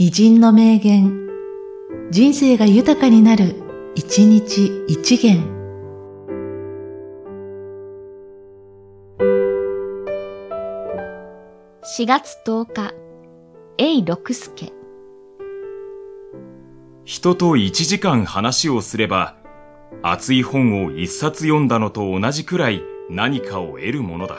偉人の名言、人生が豊かになる、一日一元。4月10日、永六輔。人と1時間話をすれば、熱い本を一冊読んだのと同じくらい何かを得るものだ。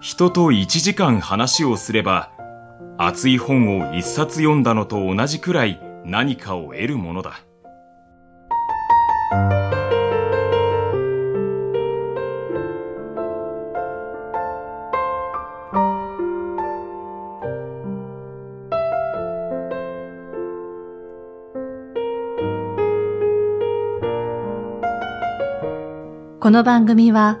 人と1時間話をすれば、熱い本を一冊読んだのと同じくらい何かを得るものだ。この番組は、